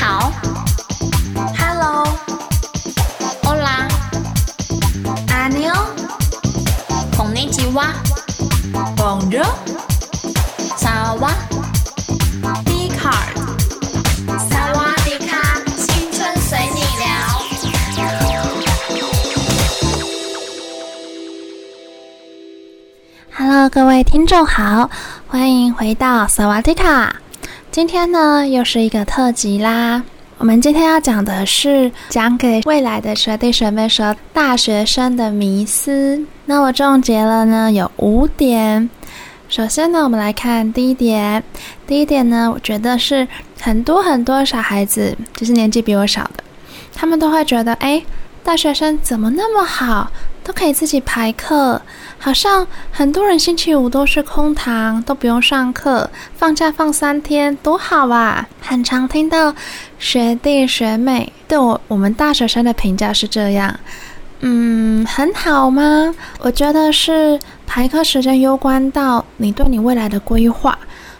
好，Hello，Hola，Annyeong，Konnichiwa，Bonjour，萨瓦迪卡，萨瓦迪卡，青春随你聊。Hello，各位听众好，欢迎回到萨瓦迪卡。今天呢，又是一个特辑啦。我们今天要讲的是讲给未来的学弟学妹说大学生的迷思。那我总结了呢，有五点。首先呢，我们来看第一点。第一点呢，我觉得是很多很多小孩子，就是年纪比我小的，他们都会觉得，哎，大学生怎么那么好？都可以自己排课，好像很多人星期五都是空堂，都不用上课，放假放三天，多好啊！很常听到学弟学妹对我我们大学生的评价是这样，嗯，很好吗？我觉得是排课时间攸关到你对你未来的规划，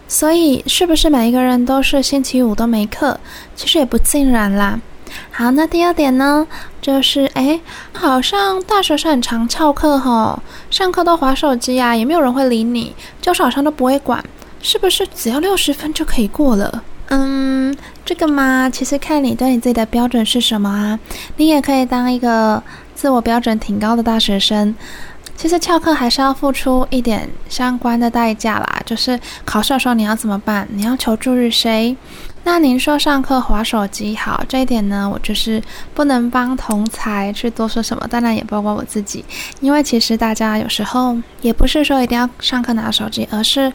所以是不是每一个人都是星期五都没课？其实也不尽然啦。好，那第二点呢，就是诶，好像大学生很常翘课吼，上课都划手机啊，也没有人会理你，教授好像都不会管，是不是只要六十分就可以过了？嗯，这个嘛，其实看你对你自己的标准是什么啊，你也可以当一个自我标准挺高的大学生，其实翘课还是要付出一点相关的代价啦，就是考试的时候你要怎么办？你要求助于谁？那您说上课划手机好，这一点呢，我就是不能帮同才去多说什么，当然也包括我自己，因为其实大家有时候也不是说一定要上课拿手机，而是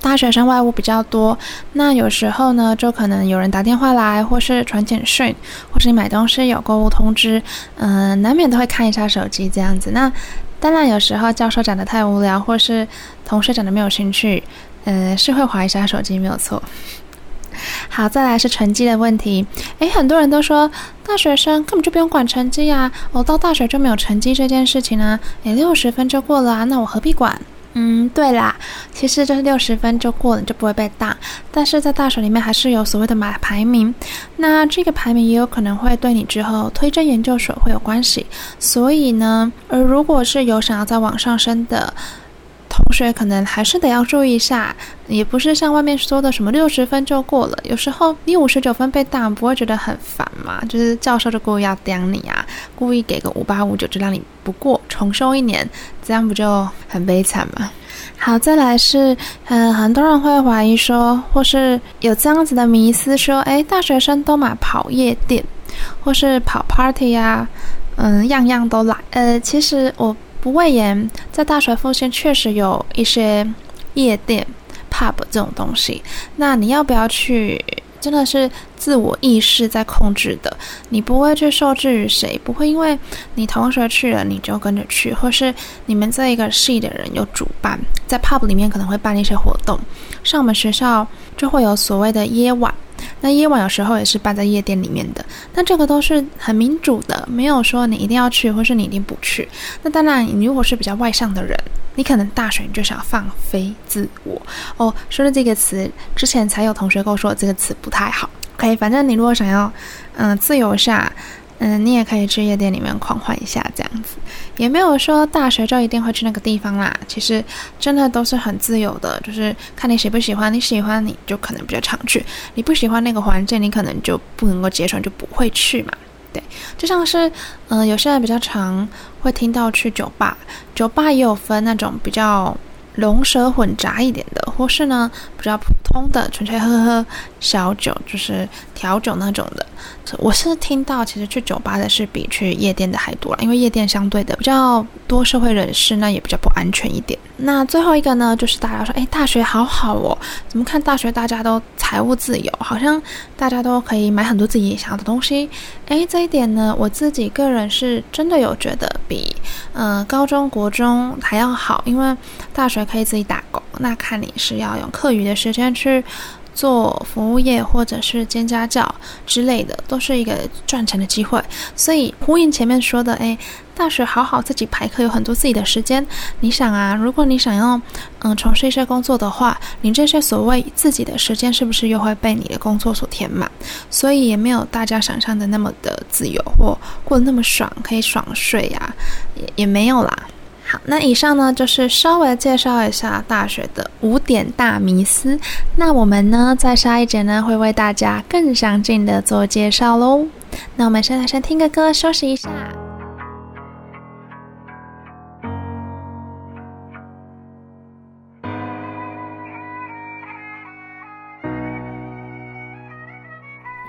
大学生外务比较多，那有时候呢，就可能有人打电话来，或是传简讯，或是你买东西有购物通知，嗯、难免都会看一下手机这样子。那当然有时候教授讲的太无聊，或是同学讲的没有兴趣，嗯、呃，是会划一下手机没有错。好，再来是成绩的问题。诶，很多人都说大学生根本就不用管成绩啊，我到大学就没有成绩这件事情啊。诶，六十分就过了啊，那我何必管？嗯，对啦，其实就是六十分就过了，你就不会被当。但是在大学里面还是有所谓的买排名，那这个排名也有可能会对你之后推甄研究所会有关系。所以呢，而如果是有想要再往上升的。同学可能还是得要注意一下，也不是像外面说的什么六十分就过了。有时候你五十九分被当，不会觉得很烦吗？就是教授就故意要刁你啊，故意给个五八五九就让你不过，重修一年，这样不就很悲惨吗？好，再来是，嗯，很多人会怀疑说，或是有这样子的迷思说，哎，大学生都嘛跑夜店，或是跑 party 呀、啊，嗯，样样都来。呃，其实我。不讳言，在大学附近确实有一些夜店、pub 这种东西。那你要不要去？真的是自我意识在控制的。你不会去受制于谁，不会因为你同学去了你就跟着去，或是你们这一个系的人有主办，在 pub 里面可能会办一些活动。像我们学校就会有所谓的夜晚。那夜晚有时候也是办在夜店里面的，那这个都是很民主的，没有说你一定要去，或是你一定不去。那当然，你如果是比较外向的人，你可能大学你就想放飞自我哦。说了这个词，之前才有同学跟我说这个词不太好。OK，反正你如果想要，嗯、自由下。嗯，你也可以去夜店里面狂欢一下，这样子也没有说大学就一定会去那个地方啦。其实真的都是很自由的，就是看你喜不喜欢。你喜欢你就可能比较常去，你不喜欢那个环境，你可能就不能够接受，就不会去嘛。对，就像是嗯、有些人比较常会听到去酒吧，酒吧也有分那种比较龙蛇混杂一点的，或是呢比较普通的，纯粹喝喝小酒，就是调酒那种的。我是听到，其实去酒吧的是比去夜店的还多了，因为夜店相对的比较多社会人士，那也比较不安全一点。那最后一个呢，就是大家说，哎，大学好好哦，怎么看大学大家都财务自由，好像大家都可以买很多自己想要的东西。哎，这一点呢，我自己个人是真的有觉得比呃高中国中还要好，因为大学可以自己打工，那看你是要用课余的时间去。做服务业或者是兼家教之类的，都是一个赚钱的机会。所以呼应前面说的，诶，大学好好自己排课，有很多自己的时间。你想啊，如果你想要嗯从事一些工作的话，你这些所谓自己的时间是不是又会被你的工作所填满？所以也没有大家想象的那么的自由，或过得那么爽，可以爽睡呀，也也没有啦。那以上呢就是稍微介绍一下大学的五点大迷思。那我们呢在下一节呢会为大家更详尽的做介绍喽。那我们现在先听个歌休息一下。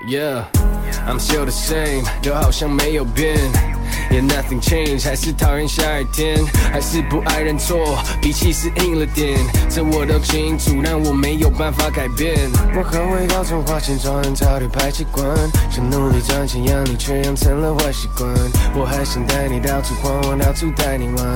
Yeah, I'm still the same，都好像没有变。Yeah, nothing changed，还是讨厌下雨天，还是不爱认错，脾气是硬了点，这我都清楚，但我没有办法改变。我很会搞错，花钱装人潮的排气管，想努力赚钱养你，却养成了坏习惯。我还想带你到处逛，我到处带你玩。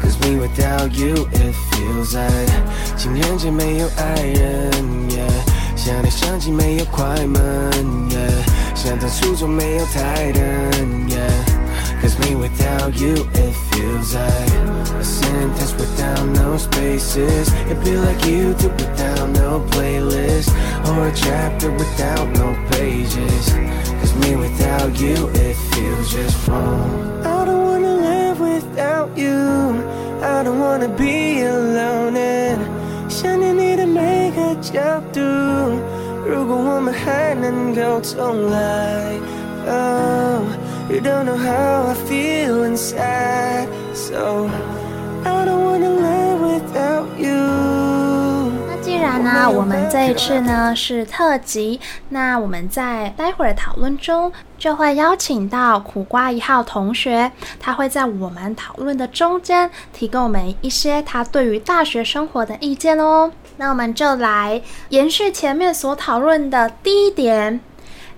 Cause me without you it feels like 情人节没有爱人，yeah，想你相机没有快门，yeah，想当初中没有台灯，yeah。Cause me without you, it feels like a sentence without no spaces. It'd be like YouTube without no playlist, or a chapter without no pages. Cause me without you, it feels just wrong. I don't wanna live without you. I don't wanna be alone. And 想念你的每个角度，如果我们还能够重来。Oh, You don't know how I feel inside, so I don't wanna live without you. 那既然呢，我们这一次呢是特辑，那我们在待会儿讨论中就会邀请到苦瓜一号同学，他会在我们讨论的中间提供我们一些他对于大学生活的意见哦。那我们就来延续前面所讨论的第一点，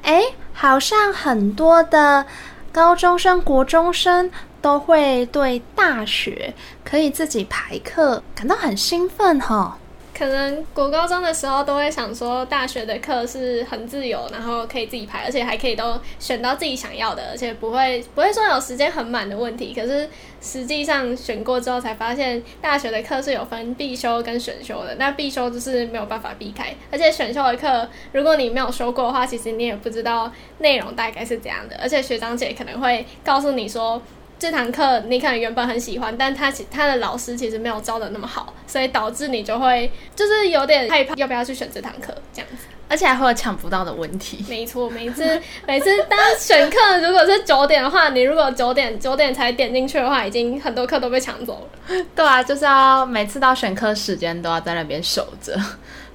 诶，好像很多的。高中生、国中生都会对大学可以自己排课感到很兴奋哈。可能国高中的时候都会想说，大学的课是很自由，然后可以自己排，而且还可以都选到自己想要的，而且不会不会说有时间很满的问题。可是实际上选过之后才发现，大学的课是有分必修跟选修的。那必修就是没有办法避开，而且选修的课如果你没有修过的话，其实你也不知道内容大概是怎样的。而且学长姐可能会告诉你说。这堂课你可能原本很喜欢，但他其他的老师其实没有教的那么好，所以导致你就会就是有点害怕要不要去选这堂课这样子，而且还会有抢不到的问题。没错，每次每次当选课如果是九点的话，你如果九点九点才点进去的话，已经很多课都被抢走了。对啊，就是要每次到选课时间都要在那边守着，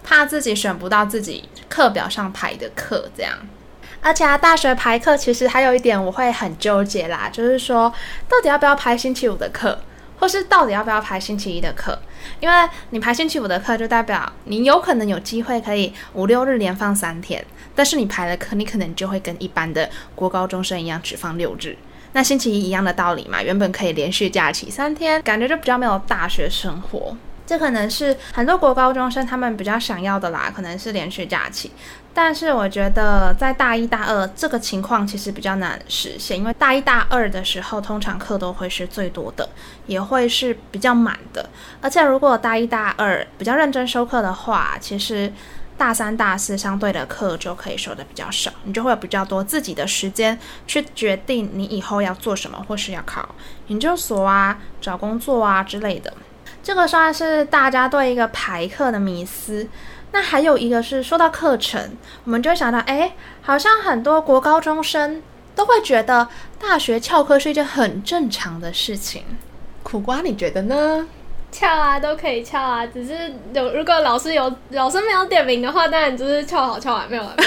怕自己选不到自己课表上排的课这样。而且啊，大学排课其实还有一点我会很纠结啦，就是说到底要不要排星期五的课，或是到底要不要排星期一的课？因为你排星期五的课，就代表你有可能有机会可以五六日连放三天，但是你排了课，你可能就会跟一般的国高中生一样只放六日。那星期一一样的道理嘛，原本可以连续假期三天，感觉就比较没有大学生活。这可能是很多国高中生他们比较想要的啦，可能是连续假期。但是我觉得在大一、大二这个情况其实比较难实现，因为大一、大二的时候通常课都会是最多的，也会是比较满的。而且如果大一、大二比较认真修课的话，其实大三、大四相对的课就可以修的比较少，你就会有比较多自己的时间去决定你以后要做什么，或是要考研究所啊、找工作啊之类的。这个算是大家对一个排课的迷思。那还有一个是说到课程，我们就会想到，哎，好像很多国高中生都会觉得大学翘课是一件很正常的事情。苦瓜，你觉得呢？翘啊，都可以翘啊，只是有如果老师有老师没有点名的话，当然就是翘好翘完没有了。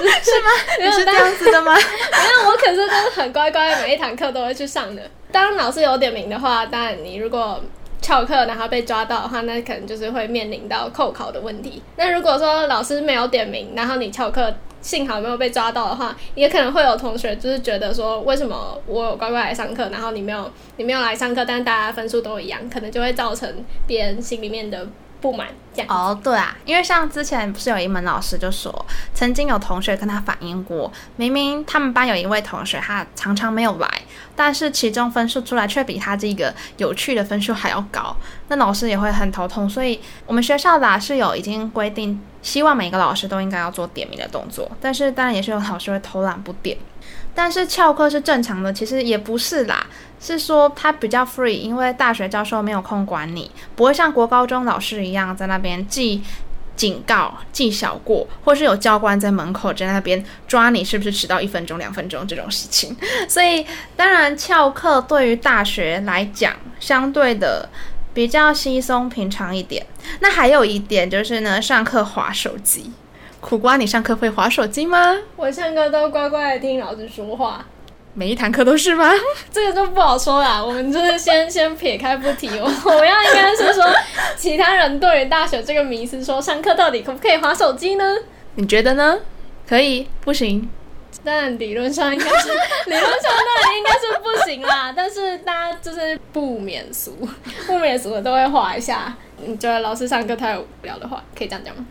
是吗？你是这样子的吗？没有，我可是真的很乖乖，每一堂课都会去上的。当老师有点名的话，当然你如果。翘课然后被抓到的话，那可能就是会面临到扣考的问题。那如果说老师没有点名，然后你翘课，幸好没有被抓到的话，也可能会有同学就是觉得说，为什么我有乖乖来上课，然后你没有，你没有来上课，但是大家分数都一样，可能就会造成别人心里面的不满这样。哦，对啊，因为像之前不是有一门老师就说，曾经有同学跟他反映过，明明他们班有一位同学，他常常没有来，但是其中分数出来却比他这个有趣的分数还要高，那老师也会很头痛。所以我们学校的是有已经规定，希望每个老师都应该要做点名的动作，但是当然也是有老师会偷懒不点。但是翘课是正常的，其实也不是啦，是说他比较 free，因为大学教授没有空管你，不会像国高中老师一样在那边记警告、记小过，或是有教官在门口在那边抓你是不是迟到一分钟、两分钟这种事情。所以当然翘课对于大学来讲，相对的比较稀松平常一点。那还有一点就是呢，上课划手机。苦瓜，你上课会划手机吗？我上课都乖乖的听老师说话，每一堂课都是吗？这个就不好说啦。我们就是先 先撇开不提。我 我要应该是说，其他人对于大学这个迷思，说上课到底可不可以划手机呢？你觉得呢？可以？不行？但理论上应该是，理论上当然应该是不行啦。但是大家就是不免俗，不免俗的都会划一下。你觉得老师上课太无聊的话，可以这样讲吗？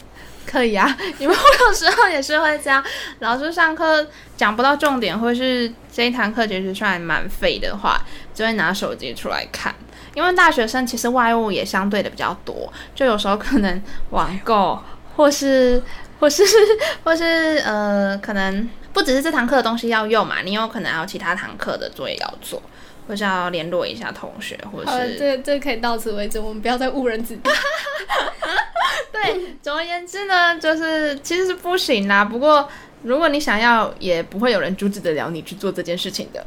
可以啊，你们有时候也是会这样，老师上课讲不到重点，或是这一堂课其实算蛮废的话，就会拿手机出来看。因为大学生其实外物也相对的比较多，就有时候可能网购，或是 或是 或是呃，可能不只是这堂课的东西要用嘛，你有可能还有其他堂课的作业要做。或是要联络一下同学，或者是这这可以到此为止，我们不要再误人子弟。对，总而言之呢，就是其实是不行啦。不过如果你想要，也不会有人阻止得了你去做这件事情的。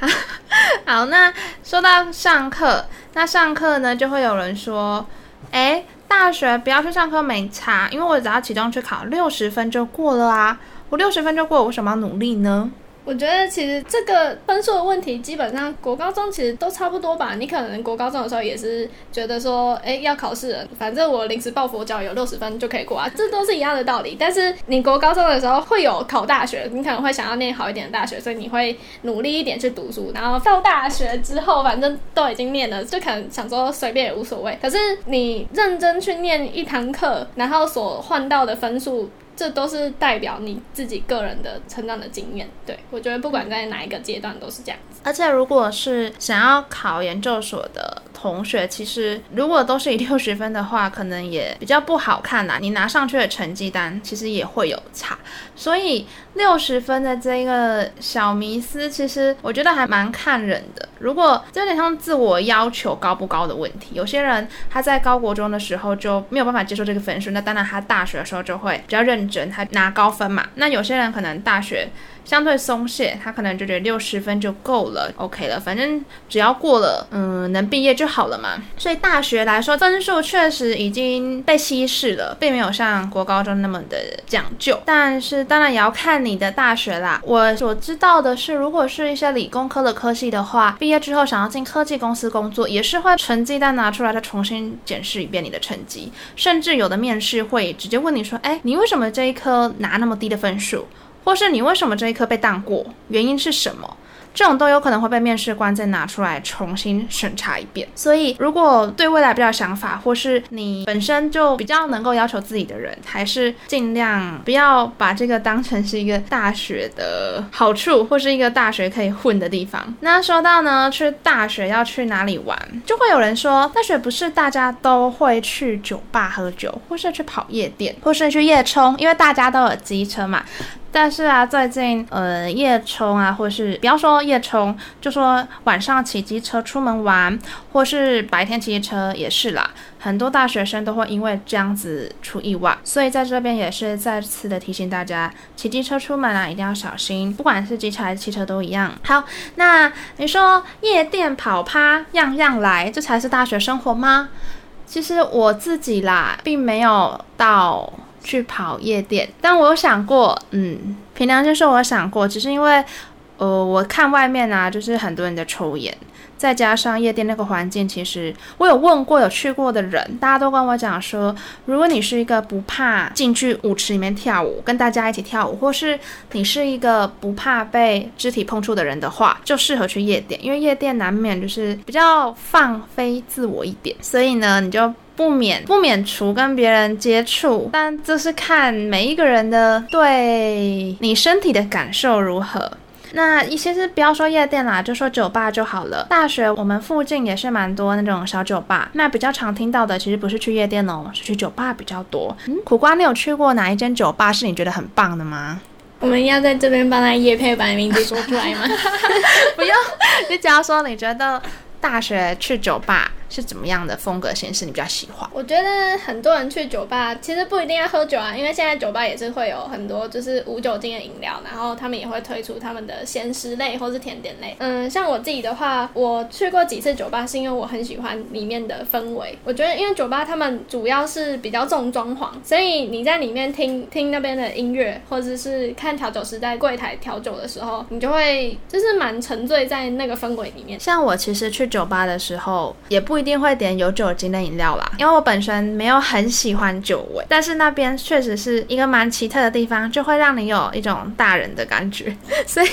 好，那说到上课，那上课呢，就会有人说，哎，大学不要去上课没差，因为我只要期中去考六十分就过了啊。我六十分就过，我为什么要努力呢？我觉得其实这个分数的问题，基本上国高中其实都差不多吧。你可能国高中的时候也是觉得说，哎，要考试了，反正我临时抱佛脚有六十分就可以过啊，这都是一样的道理。但是你国高中的时候会有考大学，你可能会想要念好一点的大学，所以你会努力一点去读书。然后到大学之后，反正都已经念了，就可能想说随便也无所谓。可是你认真去念一堂课，然后所换到的分数。这都是代表你自己个人的成长的经验，对，我觉得不管在哪一个阶段都是这样子。而且如果是想要考研究所的同学，其实如果都是以六十分的话，可能也比较不好看啦。你拿上去的成绩单其实也会有差，所以六十分的这个小迷思，其实我觉得还蛮看人的。如果这有点像自我要求高不高的问题，有些人他在高国中的时候就没有办法接受这个分数，那当然他大学的时候就会比较认真，他拿高分嘛。那有些人可能大学。相对松懈，他可能就觉得六十分就够了，OK 了，反正只要过了，嗯，能毕业就好了嘛。所以大学来说，分数确实已经被稀释了，并没有像国高中那么的讲究。但是当然也要看你的大学啦。我所知道的是，如果是一些理工科的科系的话，毕业之后想要进科技公司工作，也是会成绩单拿出来再重新检视一遍你的成绩，甚至有的面试会直接问你说，哎，你为什么这一科拿那么低的分数？或是你为什么这一科被当过？原因是什么？这种都有可能会被面试官再拿出来重新审查一遍。所以，如果对未来比较有想法，或是你本身就比较能够要求自己的人，还是尽量不要把这个当成是一个大学的好处，或是一个大学可以混的地方。那说到呢，去大学要去哪里玩，就会有人说，大学不是大家都会去酒吧喝酒，或是去跑夜店，或是去夜冲，因为大家都有机车嘛。但是啊，最近呃夜冲啊，或是不要说夜冲，就说晚上骑机车出门玩，或是白天骑机车也是啦。很多大学生都会因为这样子出意外，所以在这边也是再次的提醒大家，骑机车出门啊一定要小心，不管是机车还是汽车都一样。好，那你说夜店跑趴样样来，这才是大学生活吗？其实我自己啦，并没有到。去跑夜店，但我有想过，嗯，凭良心说，我想过，只是因为，呃，我看外面啊，就是很多人在抽烟，再加上夜店那个环境，其实我有问过有去过的人，大家都跟我讲说，如果你是一个不怕进去舞池里面跳舞，跟大家一起跳舞，或是你是一个不怕被肢体碰触的人的话，就适合去夜店，因为夜店难免就是比较放飞自我一点，所以呢，你就。不免不免除跟别人接触，但这是看每一个人的对你身体的感受如何。那一些是不要说夜店啦，就说酒吧就好了。大学我们附近也是蛮多那种小酒吧，那比较常听到的其实不是去夜店哦，是去酒吧比较多。嗯，苦瓜，你有去过哪一间酒吧是你觉得很棒的吗？我们要在这边帮他夜配，把名字说出来吗？不用，你只要说你觉得大学去酒吧。是怎么样的风格形式你比较喜欢？我觉得很多人去酒吧其实不一定要喝酒啊，因为现在酒吧也是会有很多就是无酒精的饮料，然后他们也会推出他们的咸食类或是甜点类。嗯，像我自己的话，我去过几次酒吧，是因为我很喜欢里面的氛围。我觉得因为酒吧他们主要是比较重装潢，所以你在里面听听那边的音乐，或者是看调酒师在柜台调酒的时候，你就会就是蛮沉醉在那个氛围里面。像我其实去酒吧的时候也不。一定会点有酒精的饮料啦，因为我本身没有很喜欢酒味，但是那边确实是一个蛮奇特的地方，就会让你有一种大人的感觉。所以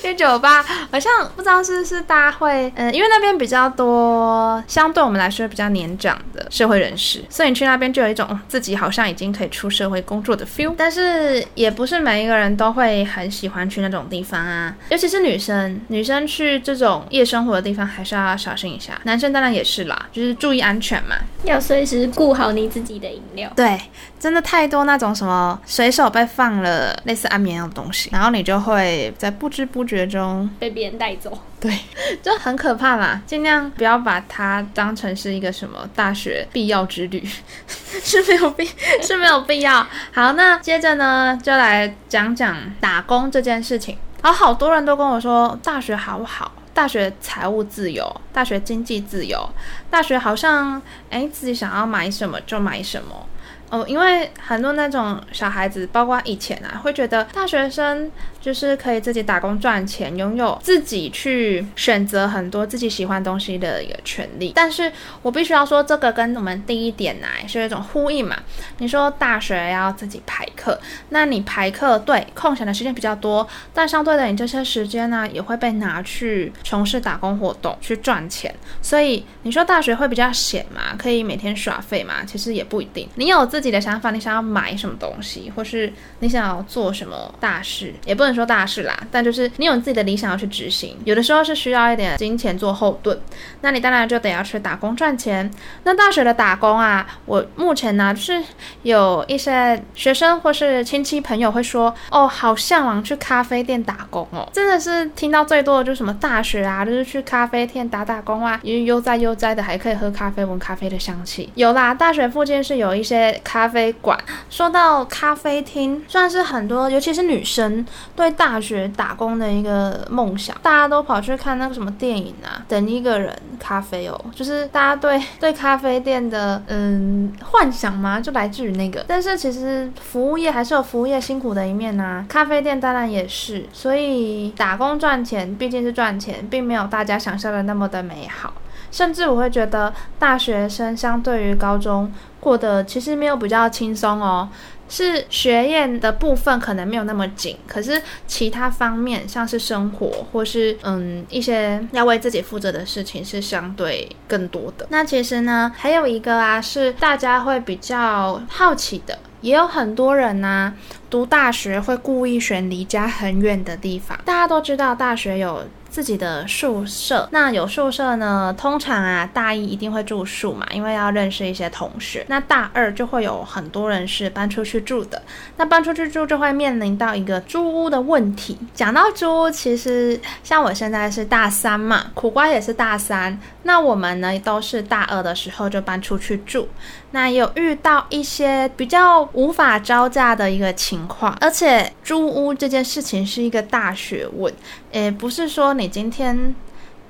去酒吧好像不知道是不是大家会，嗯，因为那边比较多相对我们来说比较年长的社会人士，所以你去那边就有一种自己好像已经可以出社会工作的 feel。但是也不是每一个人都会很喜欢去那种地方啊，尤其是女生，女生去这种夜生活的地方还是要小心一下，男生当然也是。啦，就是注意安全嘛，要随时顾好你自己的饮料。对，真的太多那种什么随手被放了类似安眠药的东西，然后你就会在不知不觉中被别人带走。对，就很可怕啦，尽量不要把它当成是一个什么大学必要之旅，是没有必 是没有必要。好，那接着呢，就来讲讲打工这件事情。好，好多人都跟我说大学好不好？大学财务自由，大学经济自由，大学好像诶，自己想要买什么就买什么。哦，因为很多那种小孩子，包括以前啊，会觉得大学生就是可以自己打工赚钱，拥有自己去选择很多自己喜欢东西的一个权利。但是我必须要说，这个跟我们第一点来是有一种呼应嘛。你说大学要自己排课，那你排课对空闲的时间比较多，但相对的，你这些时间呢也会被拿去从事打工活动去赚钱。所以你说大学会比较闲嘛？可以每天耍废嘛？其实也不一定。你有自己的想法，你想要买什么东西，或是你想要做什么大事，也不能说大事啦，但就是你有自己的理想要去执行。有的时候是需要一点金钱做后盾，那你当然就得要去打工赚钱。那大学的打工啊，我目前呢就是有一些学生或是亲戚朋友会说，哦，好向往去咖啡店打工哦，真的是听到最多的就是什么大学啊，就是去咖啡店打打工啊，因为悠哉悠哉的，还可以喝咖啡，闻咖啡的香气。有啦，大学附近是有一些。咖啡馆，说到咖啡厅，算是很多，尤其是女生对大学打工的一个梦想。大家都跑去看那个什么电影啊，等一个人咖啡哦，就是大家对对咖啡店的嗯幻想嘛，就来自于那个。但是其实服务业还是有服务业辛苦的一面、啊，咖啡店当然也是。所以打工赚钱毕竟是赚钱，并没有大家想象的那么的美好。甚至我会觉得大学生相对于高中过得其实没有比较轻松哦，是学业的部分可能没有那么紧，可是其他方面像是生活或是嗯一些要为自己负责的事情是相对更多的。那其实呢，还有一个啊是大家会比较好奇的，也有很多人呢、读大学会故意选离家很远的地方。大家都知道大学有自己的宿舍，那有宿舍呢，通常啊，大一一定会住宿嘛，因为要认识一些同学。那大二就会有很多人是搬出去住的。那搬出去住就会面临到一个租屋的问题。讲到租屋，其实像我现在是大三嘛，苦瓜也是大三，那我们呢都是大二的时候就搬出去住。那有遇到一些比较无法招架的一个情况，而且租屋这件事情是一个大学问，诶，不是说你今天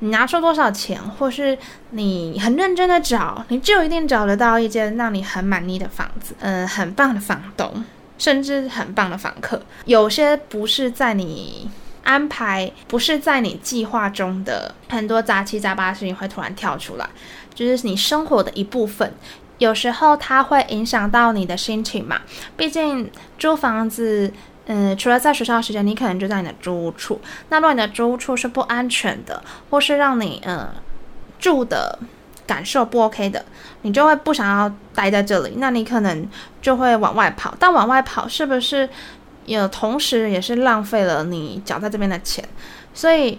你拿出多少钱，或是你很认真的找，你就一定找得到一间让你很满意的房子，嗯，很棒的房东，甚至很棒的房客。有些不是在你安排，不是在你计划中的，很多杂七杂八的事情会突然跳出来，就是你生活的一部分。有时候它会影响到你的心情嘛，毕竟租房子，嗯，除了在学校的时间，你可能就在你的租屋处。那如果你的租屋处是不安全的，或是让你嗯住的感受不 OK 的，你就会不想要待在这里，那你可能就会往外跑。但往外跑是不是也同时也是浪费了你缴在这边的钱？所以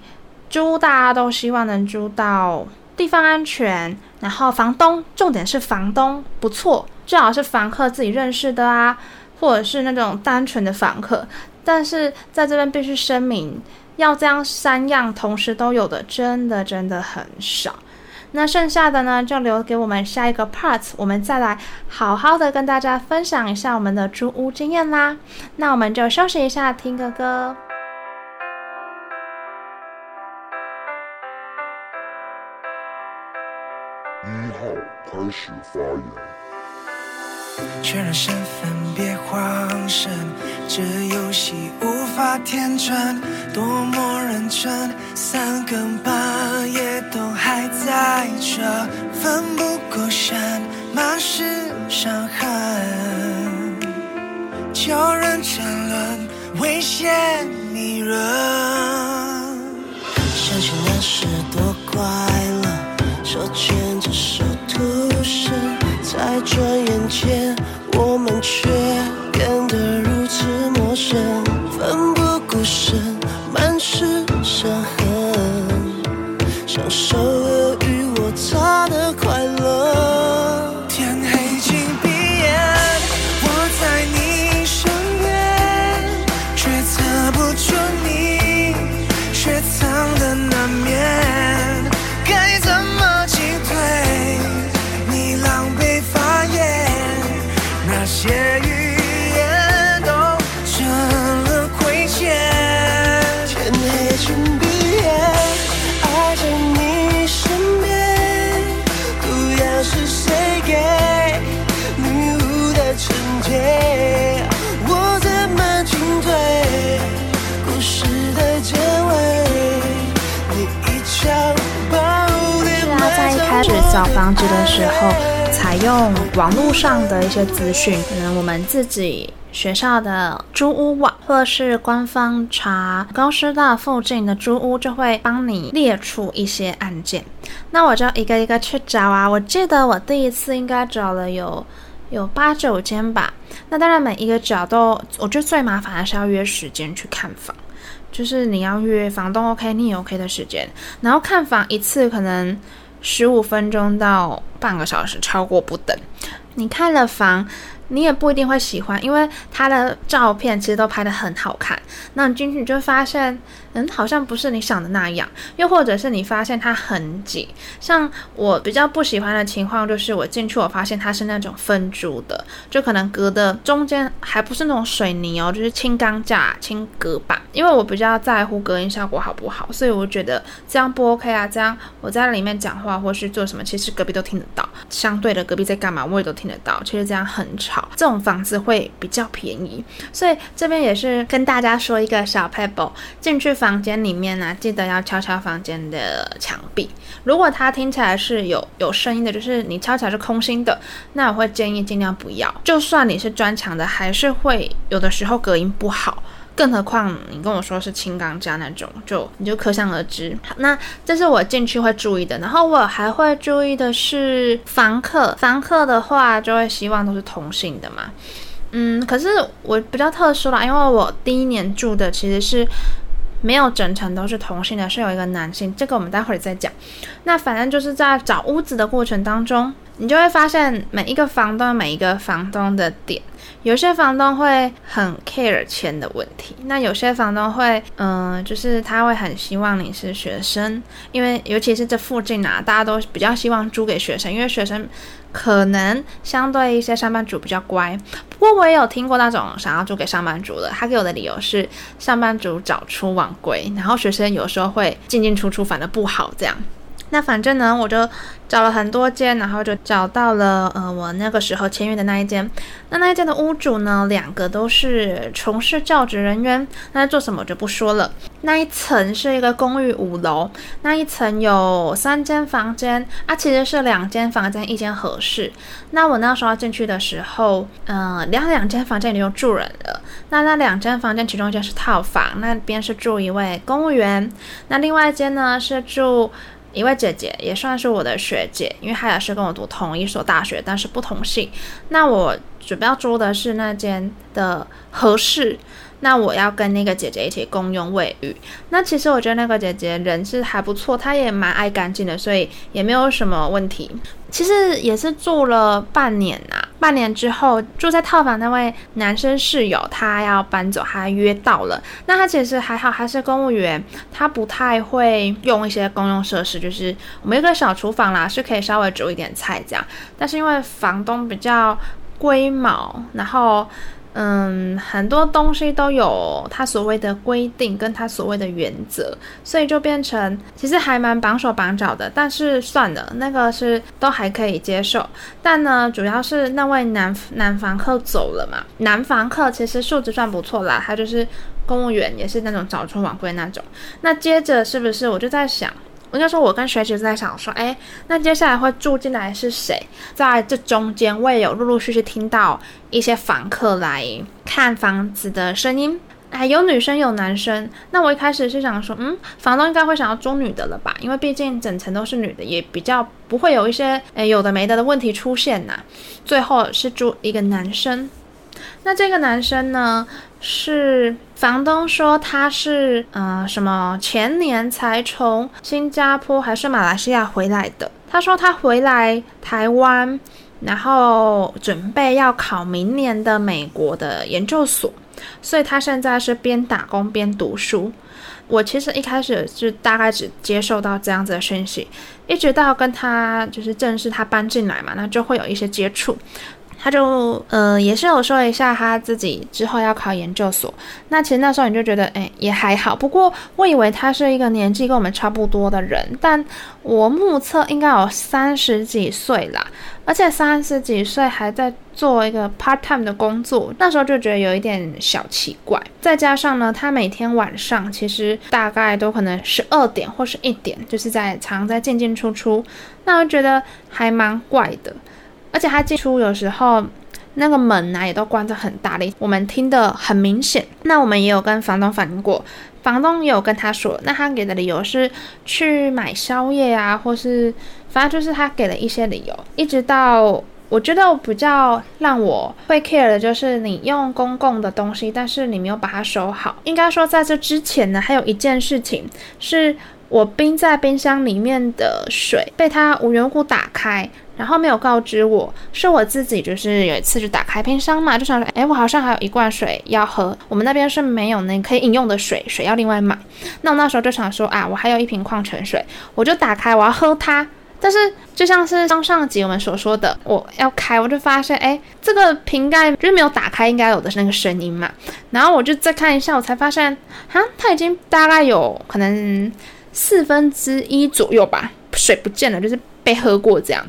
租大家都希望能租到地方安全，然后房东重点是房东不错，最好是房客自己认识的啊，或者是那种单纯的房客。但是在这边必须声明，要这样三样同时都有的，真的真的很少。那剩下的呢，就留给我们下一个 part，我们再来好好的跟大家分享一下我们的租屋经验啦。那我们就休息一下，听个歌。开始发言。确认身份，别慌神，这游戏无法天真，多么认真，三更半夜都还在这，奋不顾身，满是伤痕，叫人沉沦，危险迷人。想起那时多快乐，手牵着手。转眼间，我们却变得如此陌生，奋不顾身，满是伤痕，享受找房子的时候。采用网络上的一些资讯，可能我们自己学校的租屋网，或者是官方查高师大附近的租屋，就会帮你列出一些案件。那我就一个一个去找啊。我记得我第一次应该找了有有八九间吧。那当然每一个找都，我觉得最麻烦的是要约时间去看房，就是你要约房东 OK，你也 OK 的时间，然后看房一次可能。十五分钟到半个小时，超过不等。你看了房，你也不一定会喜欢，因为他的照片其实都拍得很好看。那你进去你就发现，嗯，好像不是你想的那样。又或者是你发现它很挤。像我比较不喜欢的情况，就是我进去我发现它是那种分租的，就可能隔的中间还不是那种水泥哦，就是轻钢架、轻隔板。因为我比较在乎隔音效果好不好，所以我觉得这样不 OK 啊。这样我在里面讲话或是做什么，其实隔壁都听得到。相对的，隔壁在干嘛，我也都听得到。其实这样很吵。这种房子会比较便宜，所以这边也是跟大家说一个小 Pebble，进去房房间里面呢、记得要敲敲房间的墙壁。如果它听起来是有有声音的，就是你敲起来是空心的，那我会建议尽量不要。就算你是砖墙的，还是会有的时候隔音不好。更何况你跟我说是轻钢架那种，就你就可想而知。好，那这是我进去会注意的。然后我还会注意的是房客，房客的话就会希望都是同性的嘛。嗯，可是我比较特殊啦，因为我第一年住的其实是没有整层都是同性的，是有一个男性。这个我们待会儿再讲。那反正就是在找屋子的过程当中，你就会发现每一个房东每一个房东的点。有些房东会很 care 钱的问题，那有些房东会，嗯、就是他会很希望你是学生，因为尤其是这附近啊，大家都比较希望租给学生，因为学生可能相对一些上班族比较乖。不过我也有听过那种想要租给上班族的，他给我的理由是上班族早出晚归，然后学生有时候会进进出出，反正不好这样。那反正呢，我就找了很多间，然后就找到了呃，我那个时候签约的那一间。那那一间的屋主呢，两个都是从事教职人员。那在做什么我就不说了。那一层是一个公寓五楼，那一层有三间房间啊，其实是两间房间，一间合适。那我那时候进去的时候，嗯、呃，两两间房间里有住人了。那那两间房间其中一间是套房，那边是住一位公务员。那另外一间呢是住。一位姐姐，也算是我的学姐，因为她也是跟我读同一所大学，但是不同系。那我主要租的是那间的合适。那我要跟那个姐姐一起共用卫浴。那其实我觉得那个姐姐人是还不错，她也蛮爱干净的，所以也没有什么问题。其实也是住了半年呐、半年之后住在套房那位男生室友他要搬走，他约到了。那他其实还好，他是公务员，他不太会用一些公用设施，就是我们有个小厨房啦，是可以稍微煮一点菜这样。但是因为房东比较龟毛，然后。嗯，很多东西都有他所谓的规定，跟他所谓的原则，所以就变成其实还蛮绑手绑脚的。但是算了，那个是都还可以接受。但呢，主要是那位男男房客走了嘛，男房客其实素质算不错啦，他就是公务员，也是那种早出晚归那种。那接着是不是我就在想？应该说，我跟学姐在想说，哎，那接下来会住进来是谁？在这中间，我也有陆陆续续听到一些房客来看房子的声音，哎，有女生有男生。那我一开始是想说，嗯，房东应该会想要租女的了吧？因为毕竟整层都是女的，也比较不会有一些哎有的没的的问题出现呐。最后是住一个男生。那这个男生呢，是房东说他是呃什么前年才从新加坡还是马来西亚回来的。他说他回来台湾，然后准备要考明年的美国的研究所，所以他现在是边打工边读书。我其实一开始是大概只接受到这样子的讯息，一直到跟他就是正式他搬进来嘛，那就会有一些接触。他就呃也是有说一下他自己之后要考研究所，那其实那时候你就觉得哎也还好，不过我以为他是一个年纪跟我们差不多的人，但我目测应该有三十几岁啦，而且三十几岁还在做一个 part time 的工作，那时候就觉得有一点小奇怪。再加上呢，他每天晚上其实大概都可能十二点或是一点，就是在常在进进出出，那我觉得还蛮怪的。而且他进出有时候那个门呐、啊、也都关着很大力，我们听得很明显。那我们也有跟房东反映过，房东也有跟他说，那他给的理由是去买宵夜啊，或是反正就是他给了一些理由。一直到我觉得比较让我会 care 的就是你用公共的东西，但是你没有把它收好。应该说在这之前呢，还有一件事情是我冰在冰箱里面的水被他无缘无故打开。然后没有告知我，是我自己，就是有一次就打开冰箱嘛，就想说，哎，我好像还有一罐水要喝，我们那边是没有那可以饮用的水，水要另外买。那我那时候就想说，啊，我还有一瓶矿泉水，我就打开，我要喝它。但是就像是上上集我们所说的，我要开，我就发现，哎，这个瓶盖就是没有打开应该有的那个声音嘛。然后我就再看一下，我才发现，哈，它已经大概有可能四分之一左右吧，水不见了，就是被喝过这样。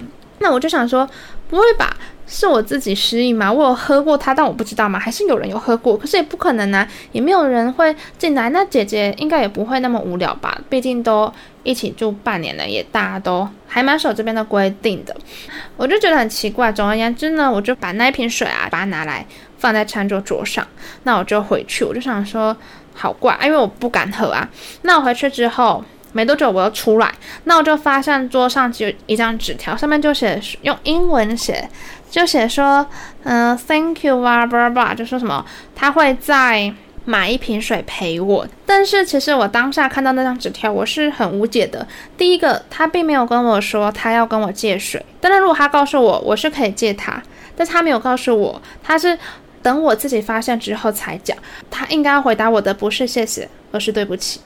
那我就想说，不会吧？是我自己失忆吗？我有喝过它，但我不知道吗？还是有人有喝过？可是也不可能啊，也没有人会进来。那姐姐应该也不会那么无聊吧？毕竟都一起住半年了，也大家都还蛮守这边的规定的。我就觉得很奇怪。总而言之呢，我就把那一瓶水啊，把它拿来放在餐桌桌上。那我就回去，我就想说，好怪，因为我不敢喝啊。那我回去之后。没多久，我又出来，那我就发现桌上只有一张纸条，上面就写用英文写，就写说，嗯、，Thank you 啊，巴拉巴拉，就说什么他会再买一瓶水陪我。但是其实我当下看到那张纸条，我是很无解的。第一个，他并没有跟我说他要跟我借水，但是如果他告诉我，我是可以借他，但是他没有告诉我，他是等我自己发现之后才讲。他应该回答我的不是谢谢，而是对不起。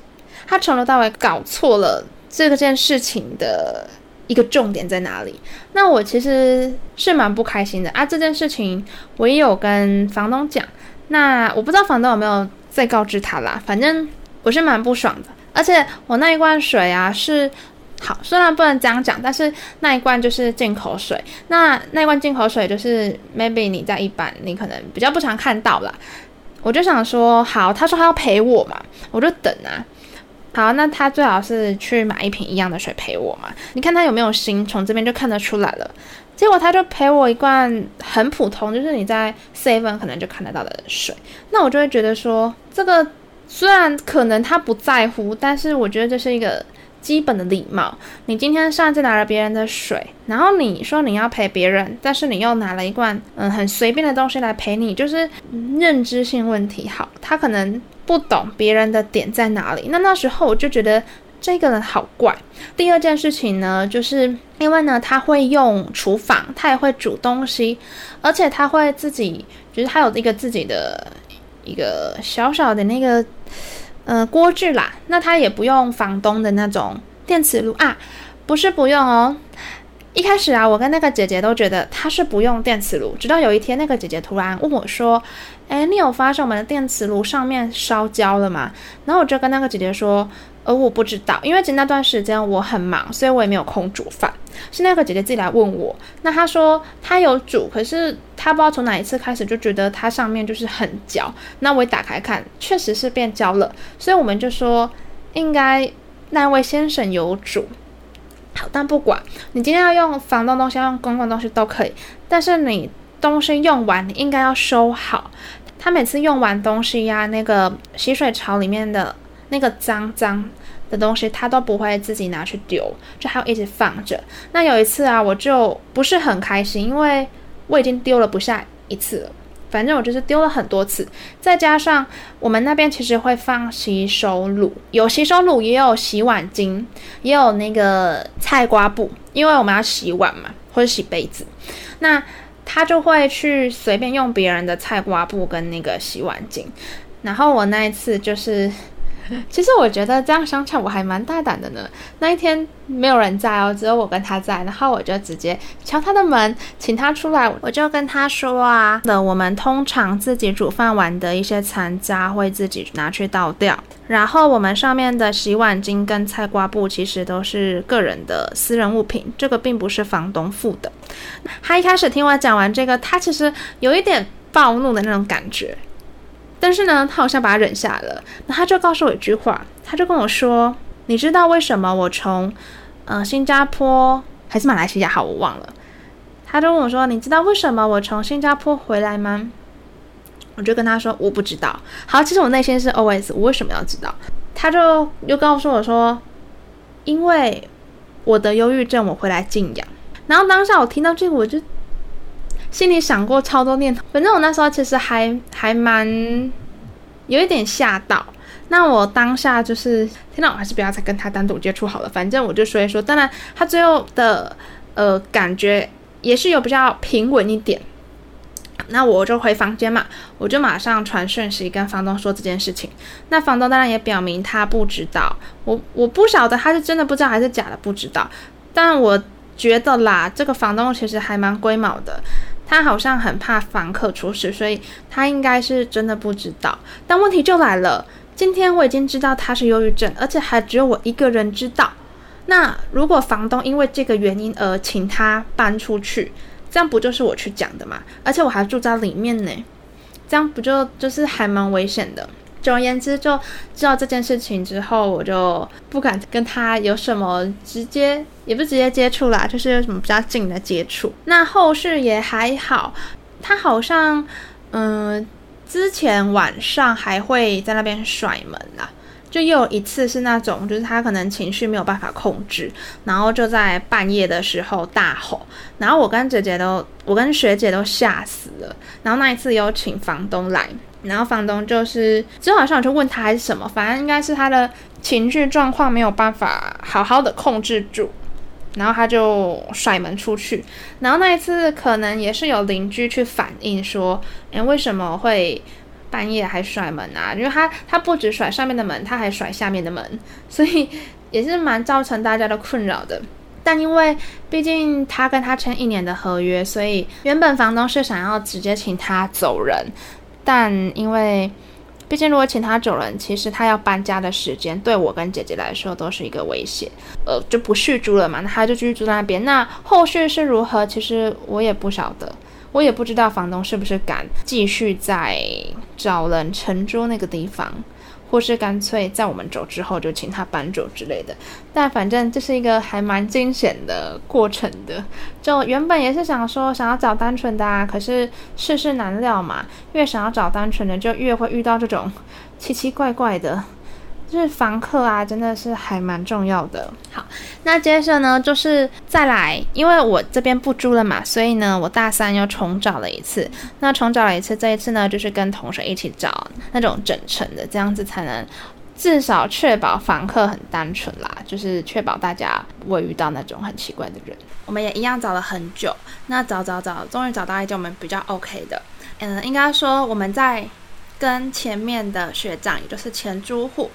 他从头到尾搞错了这件事情的一个重点在哪里？那我其实是蛮不开心的啊！这件事情我也有跟房东讲，那我不知道房东有没有再告知他啦。反正我是蛮不爽的，而且我那一罐水啊是好，虽然不能这样讲，但是那一罐就是进口水。那那一罐进口水就是 maybe 你在一般你可能比较不常看到啦。我就想说，好，他说他要陪我嘛，我就等啊。好，那他最好是去买一瓶一样的水陪我嘛？你看他有没有心，从这边就看得出来了。结果他就陪我一罐很普通，就是你在 Seven 可能就看得到的水。那我就会觉得说，这个虽然可能他不在乎，但是我觉得这是一个基本的礼貌。你今天上次拿了别人的水，然后你说你要陪别人，但是你又拿了一罐嗯很随便的东西来陪你，就是认知性问题。好，他可能不懂别人的点在哪里。那那时候我就觉得这个人好怪。第二件事情呢，就是因为呢他会用厨房，他也会煮东西，而且他会自己，就是他有一个自己的一个小小的那个。呃，锅具啦，那他也不用房东的那种电磁炉啊，不是不用哦。一开始啊，我跟那个姐姐都觉得他是不用电磁炉，直到有一天，那个姐姐突然问我说：“诶，你有发现我们的电磁炉上面烧焦了吗？”然后我就跟那个姐姐说。而我不知道，因为其实那段时间我很忙，所以我也没有空煮饭。是那个姐姐自己来问我，那她说她有煮，可是她不知道从哪一次开始就觉得它上面就是很焦。那我一打开看，确实是变焦了，所以我们就说应该那位先生有煮。好，但不管你今天要用房东东西，要用公共东西都可以，但是你东西用完，你应该要收好。他每次用完东西呀，那个洗水槽里面的。那个脏脏的东西，他都不会自己拿去丢，就还要一直放着。那有一次啊，我就不是很开心，因为我已经丢了不下一次了，反正我就是丢了很多次。再加上我们那边其实会放洗手乳，有洗手乳，也有洗碗巾，也有那个菜瓜布，因为我们要洗碗嘛，或者洗杯子。那他就会去随便用别人的菜瓜布跟那个洗碗巾。然后我那一次就是。其实我觉得这样想起来我还蛮大胆的呢。那一天没有人在哦，只有我跟他在，然后我就直接敲他的门，请他出来。我就跟他说啊，的我们通常自己煮饭完的一些残渣会自己拿去倒掉，然后我们上面的洗碗巾跟菜瓜布其实都是个人的私人物品，这个并不是房东付的。他一开始听我讲完这个，他其实有一点暴怒的那种感觉。但是呢，他好像把它忍下了。那他就告诉我一句话，他就跟我说：“你知道为什么我从，呃，新加坡还是马来西亚？好，我忘了。”他就问我说：“你知道为什么我从新加坡回来吗？”我就跟他说：“我不知道。”好，其实我内心是 OS，我为什么要知道？他就又告诉我说：“因为我得忧郁症，我回来静养。”然后当下我听到这个，我就。心里想过超多念头，反正我那时候其实还还蛮有一点吓到。那我当下就是，天哪，我还是不要再跟他单独接触好了。反正我就说一说，当然他最后的呃感觉也是有比较平稳一点。那我就回房间嘛，我就马上传讯息跟房东说这件事情。那房东当然也表明他不知道，我我不晓得他是真的不知道还是假的不知道。但我觉得啦，这个房东其实还蛮龟毛的。他好像很怕房客出事，所以他应该是真的不知道。但问题就来了，今天我已经知道他是忧郁症，而且还只有我一个人知道。那如果房东因为这个原因而请他搬出去，这样不就是我去讲的吗？而且我还住在里面呢，这样不就就是还蛮危险的。总而言之，就知道这件事情之后，我就不敢跟他有什么直接，也不直接接触啦，就是有什么比较近的接触。那后续也还好，他好像，嗯，之前晚上还会在那边甩门啦。就又有一次是那种，就是他可能情绪没有办法控制，然后就在半夜的时候大吼，然后我跟姐姐都，我跟学姐都吓死了。然后那一次有请房东来，然后房东就是，就好像我就问他还是什么，反正应该是他的情绪状况没有办法好好的控制住，然后他就甩门出去。然后那一次可能也是有邻居去反映说，诶，为什么会？半夜还甩门啊！因为他他不止甩上面的门，他还甩下面的门，所以也是蛮造成大家的困扰的。但因为毕竟他跟他签一年的合约，所以原本房东是想要直接请他走人。但因为毕竟如果请他走人，其实他要搬家的时间对我跟姐姐来说都是一个威胁，呃，就不续租了嘛。那他就继续住那边。那后续是如何？其实我也不晓得。我也不知道房东是不是敢继续再找人承租那个地方，或是干脆在我们走之后就请他搬走之类的。但反正这是一个还蛮惊险的过程的。就原本也是想说想要找单纯的啊，可是世事难料嘛，越想要找单纯的，就越会遇到这种奇奇怪怪的。就是房客啊，真的是还蛮重要的。好，那接着呢，就是再来，因为我这边不租了嘛，所以呢，我大三又重找了一次。那重找了一次，这一次呢，就是跟同学一起找那种整层的，这样子才能至少确保房客很单纯啦，就是确保大家不会遇到那种很奇怪的人。我们也一样找了很久，那找找找，终于找到一间我们比较 OK 的。嗯，应该说我们在跟前面的学长，也就是前租户，